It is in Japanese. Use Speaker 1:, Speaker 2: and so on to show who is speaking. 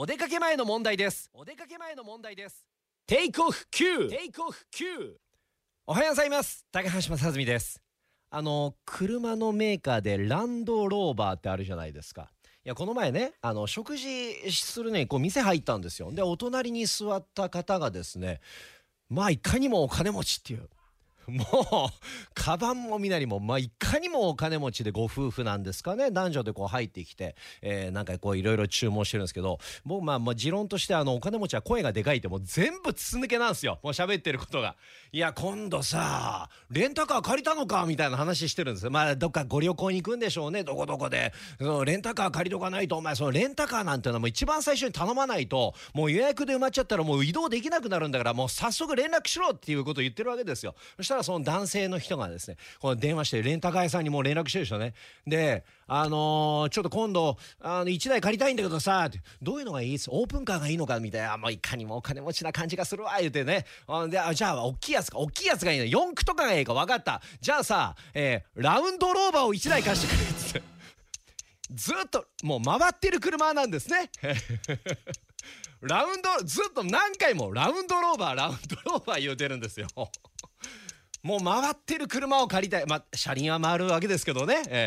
Speaker 1: お出かけ前の問題です。お出かけ前の問題です。テイクオフ9テイクオフ9おはようございます。高橋正澄です。あの車のメーカーでランドローバーってあるじゃないですか。いやこの前ねあの食事するねこう店入ったんですよ。でお隣に座った方がですねまあいかにもお金持ちっていう。もうカバンも見なりもまあいかにもお金持ちでご夫婦なんですかね。男女でこう入ってきて、えー、なんかこういろいろ注文してるんですけど。僕まあまあ持論としてあのお金持ちは声がでかいってもう全部筒抜けなんですよ。もう喋ってることが。いや今度さレンタカー借りたのかみたいな話してるんですまあどっかご旅行に行くんでしょうね。どこどこで。そのレンタカー借りとかないとお前そのレンタカーなんてのはもう一番最初に頼まないともう予約で埋まっちゃったらもう移動できなくなるんだからもう早速連絡しろっていうことを言ってるわけですよ。そしたららその男性の人がですねこの電話してレンタカー屋さんにもう連絡してるでしょね。であのー、ちょっと今度あの1台借りたいんだけどさどういうのがいい？っすオープンカーがいいのかみたいな。もういかにもお金持ちな感じがするわ言うてね。であじゃあ大きいやつか。大きいやつがいいの。4駆とかがいいか分かった。じゃあさ、えー、ラウンドローバーを1台貸してくれって。ずっともう回ってる車なんですね。ラウンドずっと何回もラウンドローバーラウンドローバー言うてるんですよ。もう回ってる車を借りたい。まあ車輪は回るわけですけどね、えー